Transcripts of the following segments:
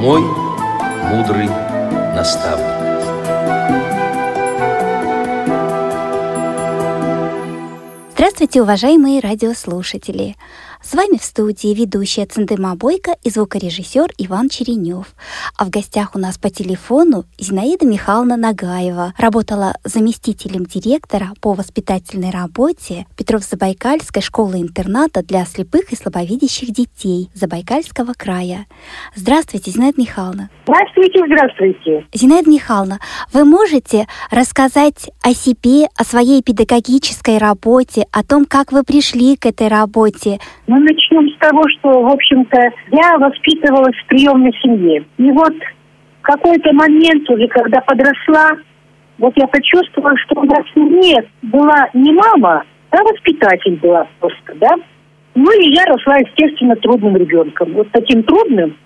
мой мудрый наставник. Здравствуйте, уважаемые радиослушатели! С вами в студии ведущая Циндыма Бойко и звукорежиссер Иван Черенев. А в гостях у нас по телефону Зинаида Михайловна Нагаева. Работала заместителем директора по воспитательной работе Петров-Забайкальской школы-интерната для слепых и слабовидящих детей Забайкальского края. Здравствуйте, Зинаида Михайловна. Здравствуйте, здравствуйте. Зинаида Михайловна, вы можете рассказать о себе, о своей педагогической работе, о том, как вы пришли к этой работе? Ну, начнем с того, что, в общем-то, я воспитывалась в приемной семье. И вот в какой-то момент уже, когда подросла, вот я почувствовала, что у нас нет, была не мама, а воспитатель была просто, да. Ну и я росла, естественно, трудным ребенком. Вот таким трудным,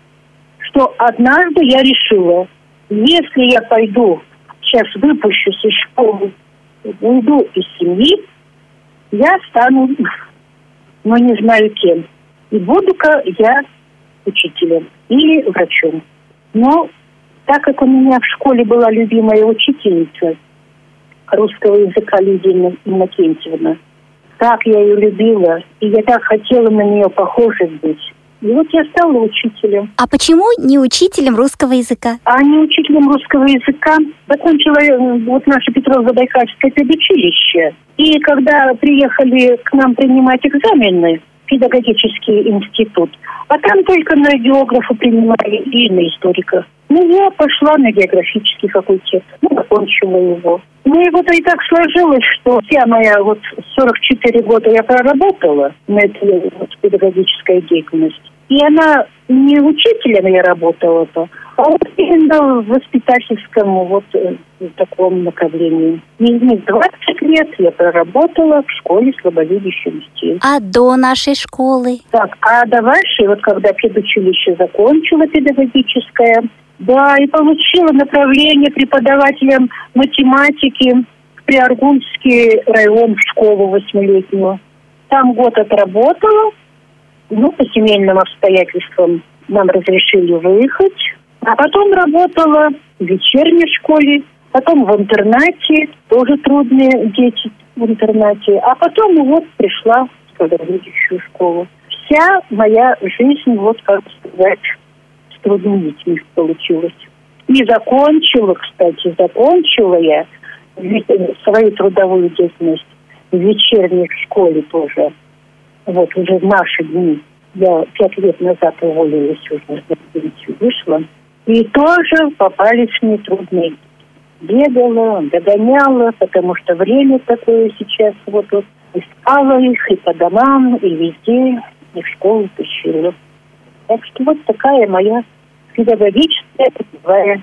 что однажды я решила, если я пойду, сейчас выпущусь из школы, уйду из семьи, я стану но не знаю кем. И буду-ка я учителем или врачом. Но так как у меня в школе была любимая учительница русского языка Лидия Иннокентьевна, так я ее любила, и я так хотела на нее похожей быть. И вот я стала учителем. А почему не учителем русского языка? А не учителем русского языка закончила э, вот наше Петрово-Забайкальское педучилище. И когда приехали к нам принимать экзамены, педагогический институт, а там только на географа принимали и на историка. Ну, я пошла на географический факультет, ну, закончила его. Ну, и вот и так сложилось, что вся моя вот 44 года я проработала на этой вот, педагогической деятельности. И она не учителем я работала-то, а вот именно в воспитательском вот э, таком направлении. И не 20 лет я проработала в школе слабовидящих детей. А до нашей школы? Так, а до вашей, вот когда педучилище закончила педагогическое, да, и получила направление преподавателем математики в Приаргунский район в школу восьмилетнюю. Там год отработала, ну, по семейным обстоятельствам нам разрешили выехать. А потом работала в вечерней школе, потом в интернате, тоже трудные дети в интернате. А потом вот пришла в педагогическую школу. Вся моя жизнь, вот как сказать, с трудными детьми получилась. И закончила, кстати, закончила я свою трудовую деятельность в вечерней школе тоже вот уже в наши дни, я пять лет назад уволилась уже, вышла, и тоже попались мне трудные. Бегала, догоняла, потому что время такое сейчас, вот, вот искала их и по домам, и везде, и в школу тащила. Так что вот такая моя педагогическая такая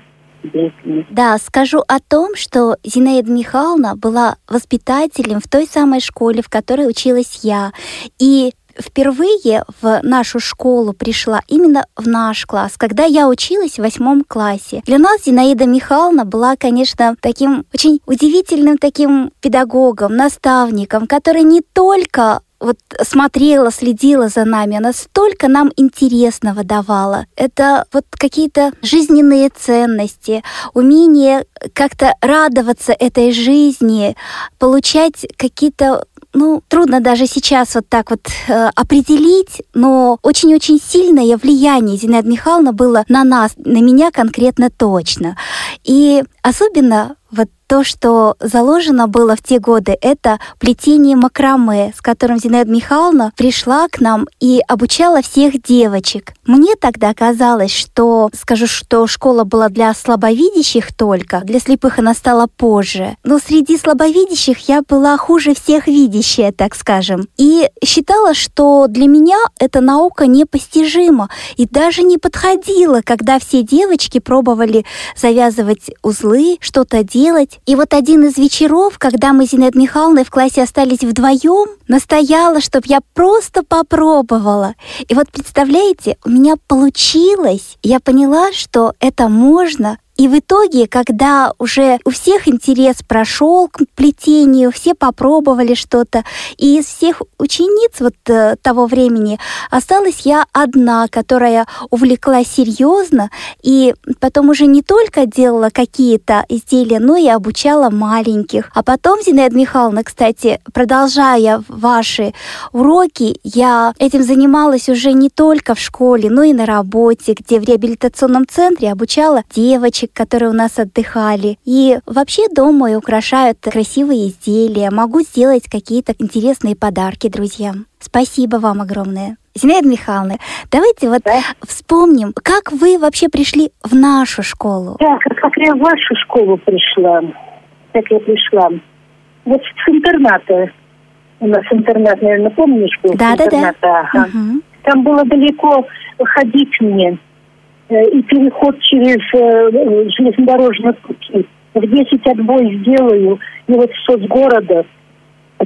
да, скажу о том, что Зинаида Михайловна была воспитателем в той самой школе, в которой училась я. И впервые в нашу школу пришла именно в наш класс, когда я училась в восьмом классе. Для нас Зинаида Михайловна была, конечно, таким очень удивительным таким педагогом, наставником, который не только вот смотрела, следила за нами, она столько нам интересного давала. Это вот какие-то жизненные ценности, умение как-то радоваться этой жизни, получать какие-то ну, трудно даже сейчас вот так вот э, определить, но очень-очень сильное влияние Зинаида Михайловна было на нас, на меня конкретно точно. И особенно вот то, что заложено было в те годы, это плетение макраме, с которым Зинаида Михайловна пришла к нам и обучала всех девочек. Мне тогда казалось, что, скажу, что школа была для слабовидящих только, для слепых она стала позже. Но среди слабовидящих я была хуже всех видящая, так скажем. И считала, что для меня эта наука непостижима и даже не подходила, когда все девочки пробовали завязывать узлы, что-то делать. И вот один из вечеров, когда мы с Зинаидой Михайловной в классе остались вдвоем, настояла, чтобы я просто попробовала. И вот представляете, у меня получилось. Я поняла, что это можно, и в итоге, когда уже у всех интерес прошел к плетению, все попробовали что-то, и из всех учениц вот э, того времени осталась я одна, которая увлеклась серьезно, и потом уже не только делала какие-то изделия, но и обучала маленьких. А потом, Зинаида Михайловна, кстати, продолжая ваши уроки, я этим занималась уже не только в школе, но и на работе, где в реабилитационном центре обучала девочек, которые у нас отдыхали. И вообще дома и украшают красивые изделия, могу сделать какие-то интересные подарки друзьям. Спасибо вам огромное. Зинаида Михайловна, давайте вот да? вспомним, как вы вообще пришли в нашу школу. Да, как я в вашу школу пришла, как я пришла. Вот с интерната. У нас интернат, наверное, помнишь, был? Да, да, да. Ага. Угу. Там было далеко ходить мне. Э, и переход через э, железнодорожные пути. В 10 отбой сделаю, и вот с соцгорода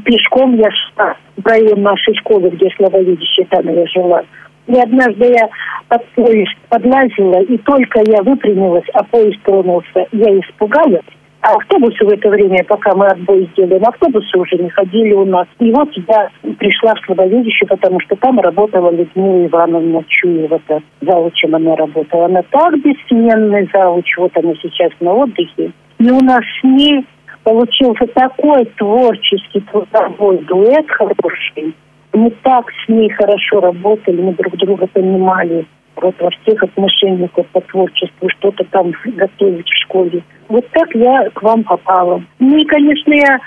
пешком я шла в район нашей школы, где слабовидящая там я жила. И однажды я под поезд подлазила, и только я выпрямилась, а поезд тронулся, я испугалась. А автобусы в это время, пока мы отбой сделали, автобусы уже не ходили у нас. И вот я пришла в слабовидящую, потому что там работала Людмила Ивановна Чуева. Заучем она работала. Она так бессменный зауч. Вот она сейчас на отдыхе. И у нас с ней получился такой творческий трудовой дуэт хороший. Мы так с ней хорошо работали, мы друг друга понимали вот во всех отношениях вот, по творчеству, что-то там готовить в школе. Вот так я к вам попала. Ну и, конечно, я,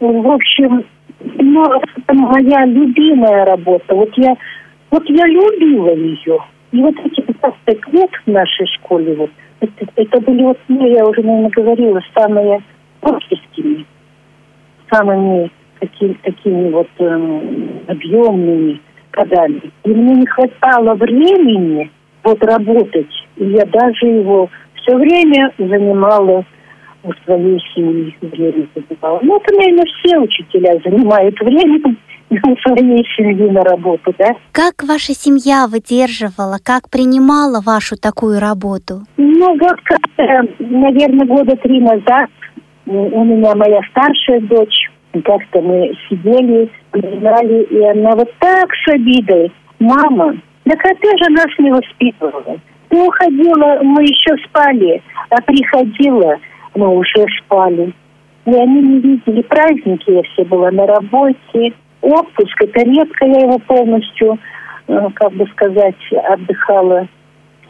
в общем, ну, это моя любимая работа. Вот я, вот я любила ее. И вот эти 15 лет в нашей школе, вот, это, это были, вот, ну, я уже, наверное, говорила, самые творческими, самыми такими, такими вот э, объемными годами. И мне не хватало времени вот работать. И я даже его все время занимала у своей семьи время занимала. Ну, это, наверное, все учителя занимают время у своей семьи на работу, да. Как ваша семья выдерживала, как принимала вашу такую работу? Ну, вот как-то, наверное, года три назад у меня моя старшая дочь, как-то мы сидели, играли, и она вот так с обидой. Мама, так а ты же нас не воспитывала. Ты уходила, мы еще спали, а приходила, мы уже спали. И они не видели праздники, я все была на работе. Отпуск, это редко я его полностью, э, как бы сказать, отдыхала.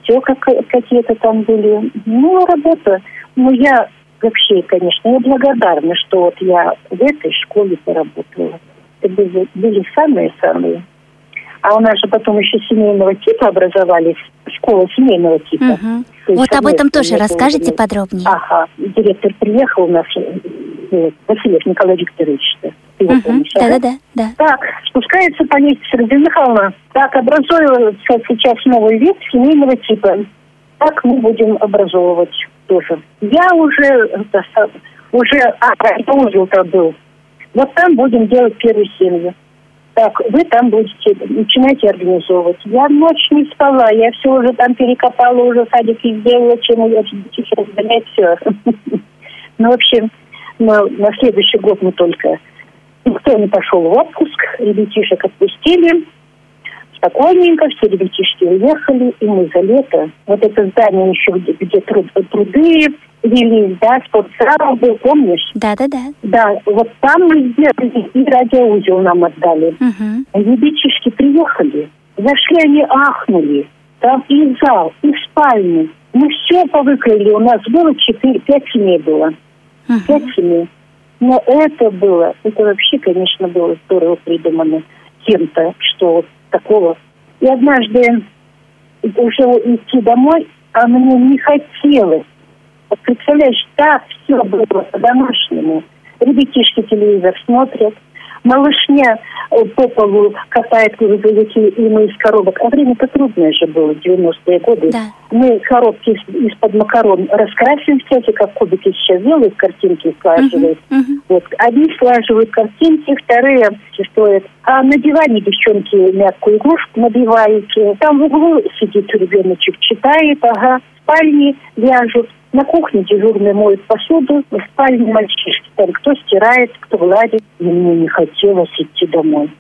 Все как, какие-то там были. Ну, работа. Ну, я вообще, конечно, я благодарна, что вот я в этой школе поработала. Это были, были самые-самые. А у нас же потом еще семейного типа образовались, школа семейного типа. Угу. Вот об этом тоже расскажите было. подробнее. Ага, директор приехал у нас, э, Васильев Николай Викторович. Угу. Да-да-да. Да. Так, спускается по лестнице Родина Михайловна. Так, образуется сейчас новый вид семейного типа. Так мы будем образовывать тоже. Я уже, это, уже, а, это узел-то был. Вот там будем делать первую семью. Так, вы там будете, начинайте организовывать. Я ночь не спала, я все уже там перекопала, уже садики сделала, чем я сейчас разгонять все. Ну, в общем, на, на следующий год мы только никто не пошел в отпуск, ребятишек отпустили, спокойненько, все ребятишки уехали, и мы за лето, вот это здание еще, где, где труд, труды велись, да, спортзал был, помнишь? Да-да-да. Да, вот там мы сделали, и радиоузел нам отдали. Угу. Ребятишки приехали, зашли они ахнули, там и зал, и спальни. Мы все повыкрыли, у нас было четыре, пять семей было. Угу. Пять семей. Но это было, это вообще, конечно, было здорово придумано кем-то, что вот такого. И однажды уже идти домой, а мне не хотелось. Вот представляешь, так все было по-домашнему. Ребятишки телевизор смотрят, малышня э, по полу катает грузовики, и мы из коробок. А время-то трудное же было, 90-е годы. Да. Мы коробки из- из-под макарон раскрасим всякие, как кубики сейчас делают, картинки слаживают. Uh-huh, uh-huh. Вот. Одни слаживают картинки, вторые стоят. А на диване девчонки мягкую игрушку набивают. Там в углу сидит ребеночек, читает, ага. Спальне ляжут, на кухне дежурный моет посуду, в спальне мальчишки там кто стирает, кто гладит. И мне не хотелось идти домой.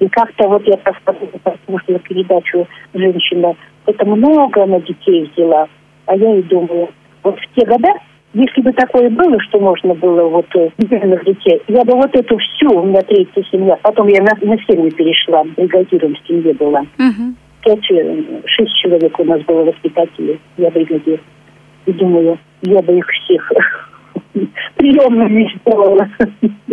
И как-то вот я послушала передачу «Женщина», это много она детей взяла. А я и думаю, вот в те года, если бы такое было, что можно было вот бездельных э, детей, я бы вот эту всю, у меня третья семья, потом я на, на семью перешла, бригадиром в семье была. Угу. Э, шесть человек у нас было воспитателей, я бригадир. И думаю, я бы их всех приемными сделала.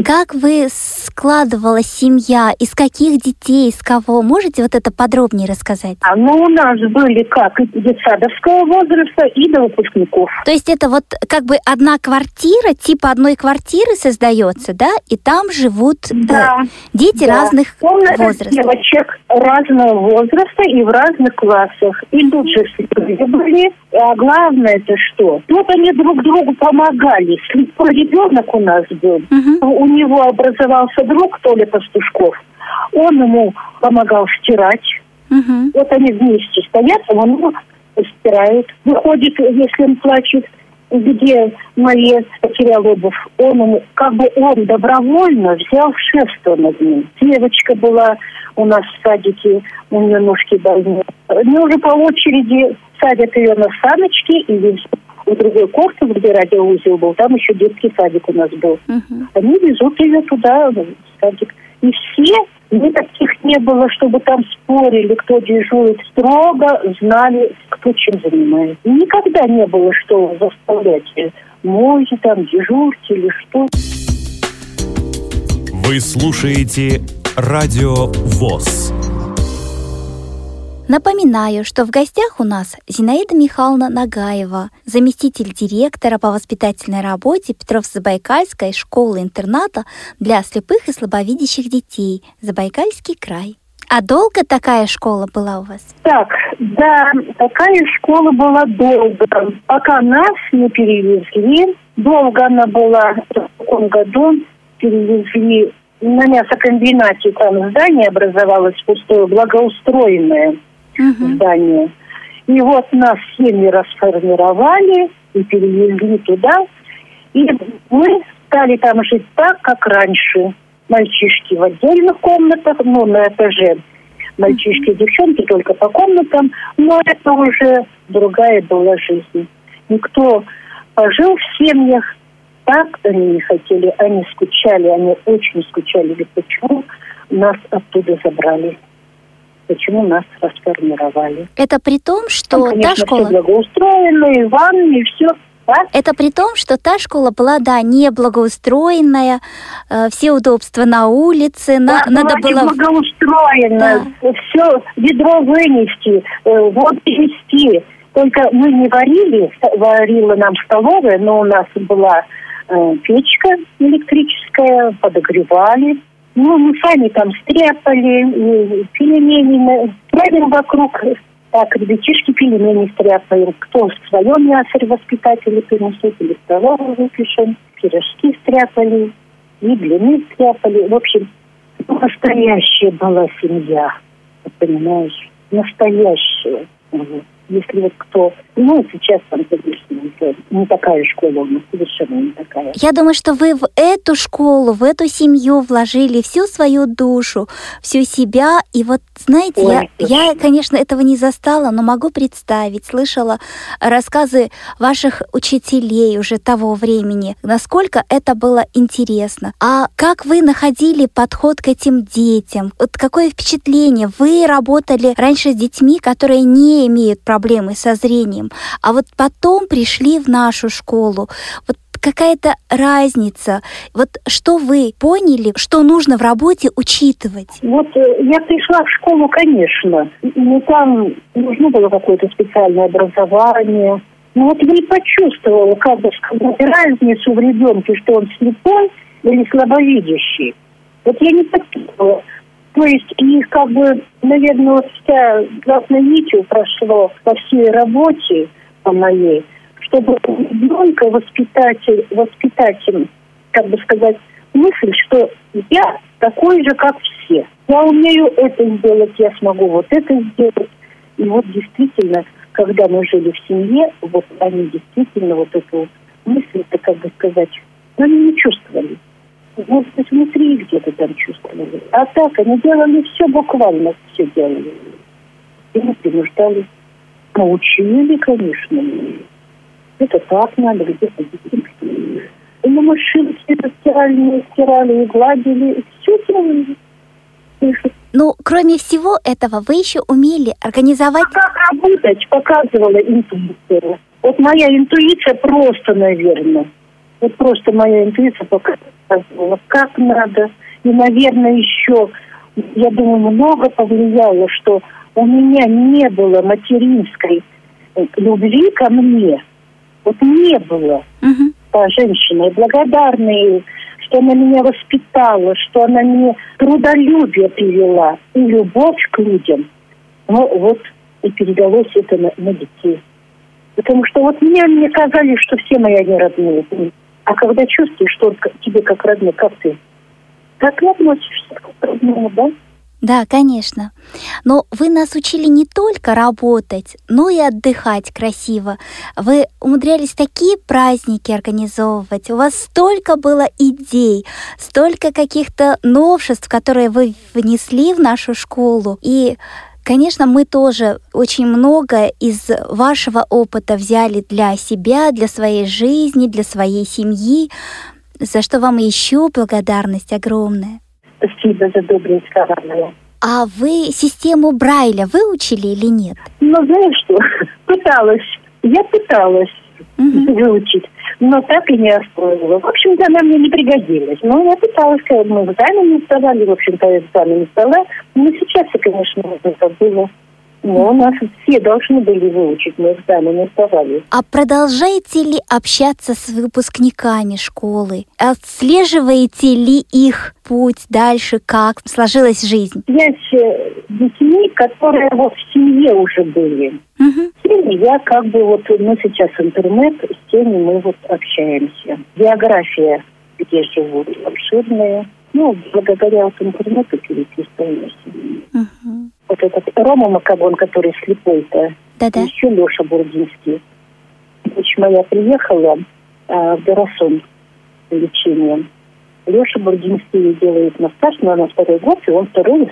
Как вы складывала семья? Из каких детей, из кого? Можете вот это подробнее рассказать? А, ну, у нас были как и детсадовского возраста, и до выпускников. То есть это вот как бы одна квартира, типа одной квартиры создается, да? И там живут э, да, э, дети да. разных Комната возрастов. девочек разного возраста и в разных классах. И тут же были. А главное это что? Тут они друг другу помогали ребенок у нас был. Угу. У него образовался друг Толя Пастушков. Он ему помогал стирать. Угу. Вот они вместе стоят, а он ему стирает. Выходит, если он плачет, где Мария потерял обувь, он ему, как бы он добровольно взял шефство над ним. Девочка была у нас в садике, у нее ножки больные. Они уже по очереди садят ее на саночки и везут в другой корпус, где радиоузел был, там еще детский садик у нас был. Uh-huh. Они везут ее туда, в садик. И все, ни таких не было, чтобы там спорили, кто дежурит. Строго знали, кто чем занимается. Никогда не было, что заставлять мойте там, дежурьте или что. Вы слушаете Радио ВОЗ. Напоминаю, что в гостях у нас Зинаида Михайловна Нагаева, заместитель директора по воспитательной работе Петров-Забайкальской школы-интерната для слепых и слабовидящих детей Забайкальский край. А долго такая школа была у вас? Так, да, такая школа была долго. Пока нас не перевезли, долго она была в таком году, перевезли на мясокомбинате, там здание образовалось пустое, благоустроенное угу. здание. И вот нас семьи расформировали и перевезли туда. И мы стали там жить так, как раньше. Мальчишки в отдельных комнатах, ну, на этаже. Мальчишки и девчонки только по комнатам. Но это уже другая была жизнь. Никто пожил в семьях, так они не хотели, они скучали, они очень скучали. Ведь почему нас оттуда забрали? Почему нас расформировали. Это при том, что Там, конечно, та школа... Все благоустроено, и ванны, и все. А? Это при том, что та школа была, да, не благоустроенная, э, все удобства на улице, на, да, надо было... благоустроена, да. все, ведро вынести, э, воду вести. Только мы не варили, варила нам столовая, но у нас была э, печка электрическая, подогревали. Ну, мы сами там стряпали, пельмени правим вокруг. Так, ребятишки пельмени стряпаем. Кто свое мясо воспитатели принесут, или столовую выпишем. Пирожки стряпали, и блины стряпали. В общем, настоящая была семья, понимаешь? Настоящая. Если вот кто... Ну, сейчас там, конечно, не такая школа у нас, совершенно не такая. Я думаю, что вы в эту школу, в эту семью вложили всю свою душу, всю себя. И вот, знаете, Ой, я, я, конечно, этого не застала, но могу представить, слышала рассказы ваших учителей уже того времени, насколько это было интересно. А как вы находили подход к этим детям? Вот какое впечатление? Вы работали раньше с детьми, которые не имеют проблемы со зрением, а вот потом пришли в нашу школу. Вот какая-то разница. Вот что вы поняли, что нужно в работе учитывать? Вот э, я пришла в школу, конечно, но там нужно было какое-то специальное образование. Но вот я не почувствовала, как бы разницу в ребенке, что он слепой или слабовидящий. Вот я не почувствовала. То есть и как бы, наверное, вся главной нитью прошло по всей работе по моей, чтобы ребенка воспитатель, воспитатель, как бы сказать, мысль, что я такой же, как все. Я умею это сделать, я смогу вот это сделать. И вот действительно, когда мы жили в семье, вот они действительно вот эту мысль, это как бы сказать, ну, они не чувствовали. Может быть, внутри где-то там чувствовали. А так, они делали все, буквально все делали. И мы принуждали. Научили, конечно. Это так надо, где-то И на машинке это стирали, стирали и гладили. Все делали. Ну, кроме всего этого, вы еще умели организовать... А как работать, показывала интуиция. Вот моя интуиция просто, наверное. Вот просто моя интуиция показывала, как надо. И, наверное, еще, я думаю, много повлияло, что у меня не было материнской любви ко мне. Вот не было. Угу. Та женщина, и благодарные что она меня воспитала, что она мне трудолюбие привела и любовь к людям. Ну вот и передалось это на, на детей. Потому что вот мне, мне казали, что все мои они родные. А когда чувствуешь, что он тебе как родной, как ты? Так и относишься к родному, да? Да, конечно. Но вы нас учили не только работать, но и отдыхать красиво. Вы умудрялись такие праздники организовывать. У вас столько было идей, столько каких-то новшеств, которые вы внесли в нашу школу. И Конечно, мы тоже очень много из вашего опыта взяли для себя, для своей жизни, для своей семьи, за что вам еще благодарность огромная. Спасибо за добрые слова. А вы систему Брайля выучили или нет? Ну, знаешь что, пыталась. Я пыталась угу. выучить, но так и не освоила. В общем-то, она мне не пригодилась. Но я пыталась, мы экзамены сдавали, в общем-то, экзамены сдала. Но сейчас, конечно, это было ну, нас все должны были выучить, мы экзамены сдавали. А продолжаете ли общаться с выпускниками школы? Отслеживаете ли их путь дальше, как сложилась жизнь? Есть э, детьми, которые вот в семье уже были. Угу. С теми я как бы вот, ну сейчас интернет, с теми мы вот общаемся. География, где живут, обширная. Ну, благодаря вот интернету переписываемся. Угу вот этот Рома Макабон, который слепой-то, Да-да. еще Леша Бурдинский. Дочь моя приехала э, в Дорасон лечением. Леша Бурдинский делает массаж, но она второй год, и он второй,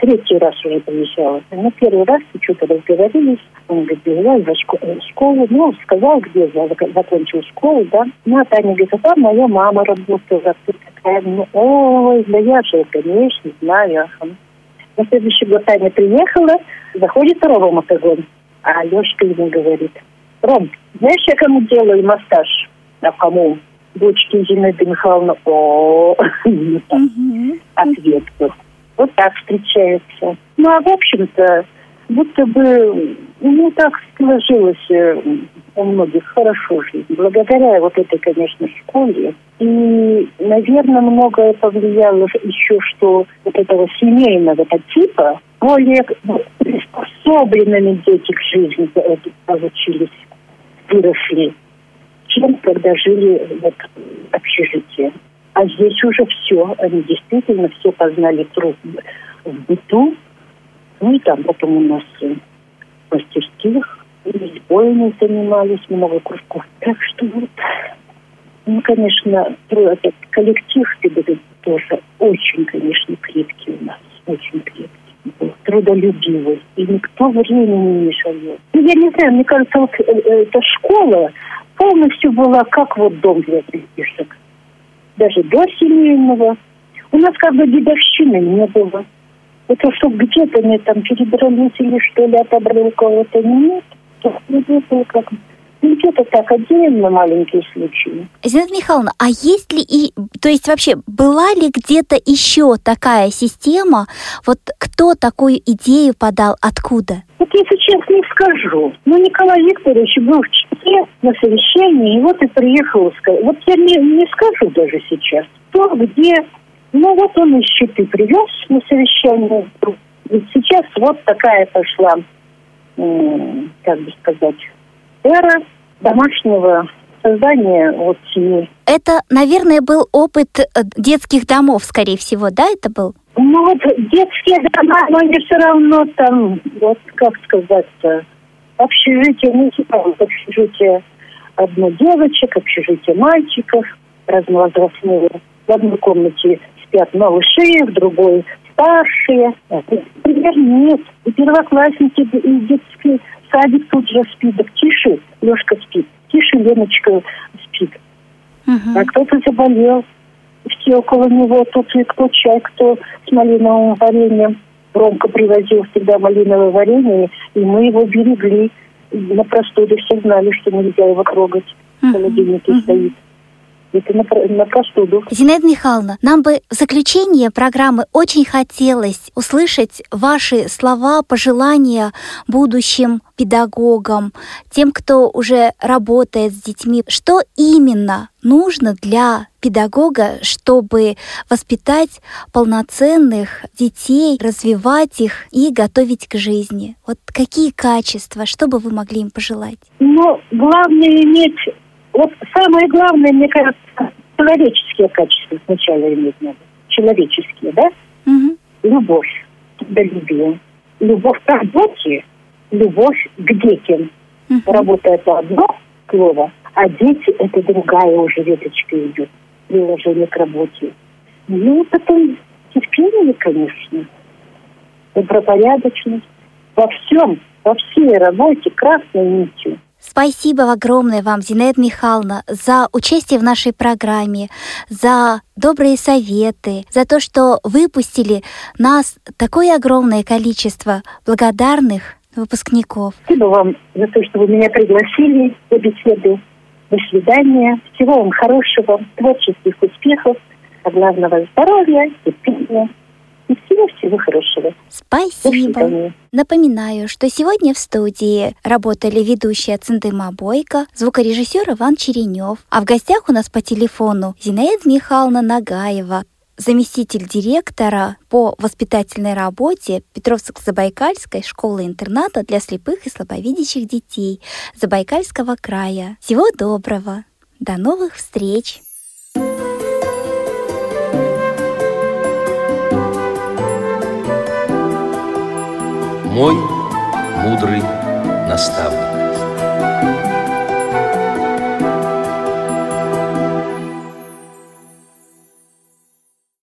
третий раз уже приезжал. Ну, первый раз что-то разговорились, он говорит, бежал за школу, школу, ну, сказал, где я закончил школу, да. Ну, а Таня говорит, а там моя мама работала, ты такая, ну, ой, да я же, конечно, знаю. На следующий год Таня приехала, заходит Рома Мотогон, а Лешка ему говорит, Ром, знаешь, я кому делаю массаж? А кому? Дочке Зинаиды Михайловна, о, ответ был. Вот так встречаются. Ну, а в общем-то, будто бы, ну, так сложилось э, у многих хорошо жизнь. Благодаря вот этой, конечно, школе. И, наверное, многое повлияло еще, что вот этого семейного типа более приспособленными дети к жизни получились, выросли, чем когда жили вот, в общежитии. А здесь уже все, они действительно все познали труд в быту, ну и там потом у нас в мастерских избойной занимались, много кружков. Так что вот, ну, конечно, этот коллектив тоже очень, конечно, крепкий у нас, очень крепкий трудолюбивый, и никто времени не жалел. Ну, я не знаю, мне кажется, вот э, э, эта школа полностью была как вот дом для детишек. Даже до семейного. У нас как бы дедовщины не было. Это что где-то они там перебрались или что ли отобрали у кого-то. Нет. Это как где-то так отдельно маленькие случаи. Зинаида Михайловна, а есть ли и, то есть вообще была ли где-то еще такая система? Вот кто такую идею подал, откуда? Вот если честно, не скажу. Ну, Николай Викторович был в Чите на совещании, и вот и приехал. Вот я не, не скажу даже сейчас. То, где ну вот он из Читы привез на совещание. Ведь сейчас вот такая пошла, как бы сказать, эра домашнего создания вот семьи. Это, наверное, был опыт э, детских домов, скорее всего, да, это был? Ну вот детские дома, но они все равно там, вот как сказать-то, общежитие, ну типа общежитие одно девочек, общежитие мальчиков, разновозрастные. В одной комнате малыши, в другой старшие. Например, нет. И первоклассники из детский садик тут же спит. Так тише Лешка спит, тише Леночка спит. Угу. А кто-то заболел. Все около него, тут и кто чай, кто с малиновым вареньем. Ромка привозил всегда малиновое варенье, и мы его берегли. На простуде все знали, что нельзя его трогать. В холодильнике uh-huh. стоит это на, на простуду. Зинаида Михайловна, нам бы в заключение программы очень хотелось услышать ваши слова, пожелания будущим педагогам, тем, кто уже работает с детьми. Что именно нужно для педагога, чтобы воспитать полноценных детей, развивать их и готовить к жизни? Вот какие качества, что бы вы могли им пожелать? Ну, главное иметь вот самое главное, мне кажется, человеческие качества сначала иметь надо. Человеческие, да? Угу. Любовь, трудолюбие. Любовь к работе, любовь к детям. Угу. Работа это одно слово, а дети это другая уже веточка идет. Приложение к работе. Ну, потом терпение, конечно. Добропорядочность. Во всем, во всей работе красной нитью – Спасибо огромное вам, Зинаида Михайловна, за участие в нашей программе, за добрые советы, за то, что выпустили нас такое огромное количество благодарных выпускников. Спасибо вам за то, что вы меня пригласили на беседу. До свидания. Всего вам хорошего, творческих успехов, а главного здоровья, терпения и всего-всего хорошего. Спасибо. Напоминаю, что сегодня в студии работали ведущая Циндыма Бойко, звукорежиссер Иван Черенев, а в гостях у нас по телефону Зинаида Михайловна Нагаева, заместитель директора по воспитательной работе Петровско-Забайкальской школы-интерната для слепых и слабовидящих детей Забайкальского края. Всего доброго! До новых встреч! Мой мудрый наставник.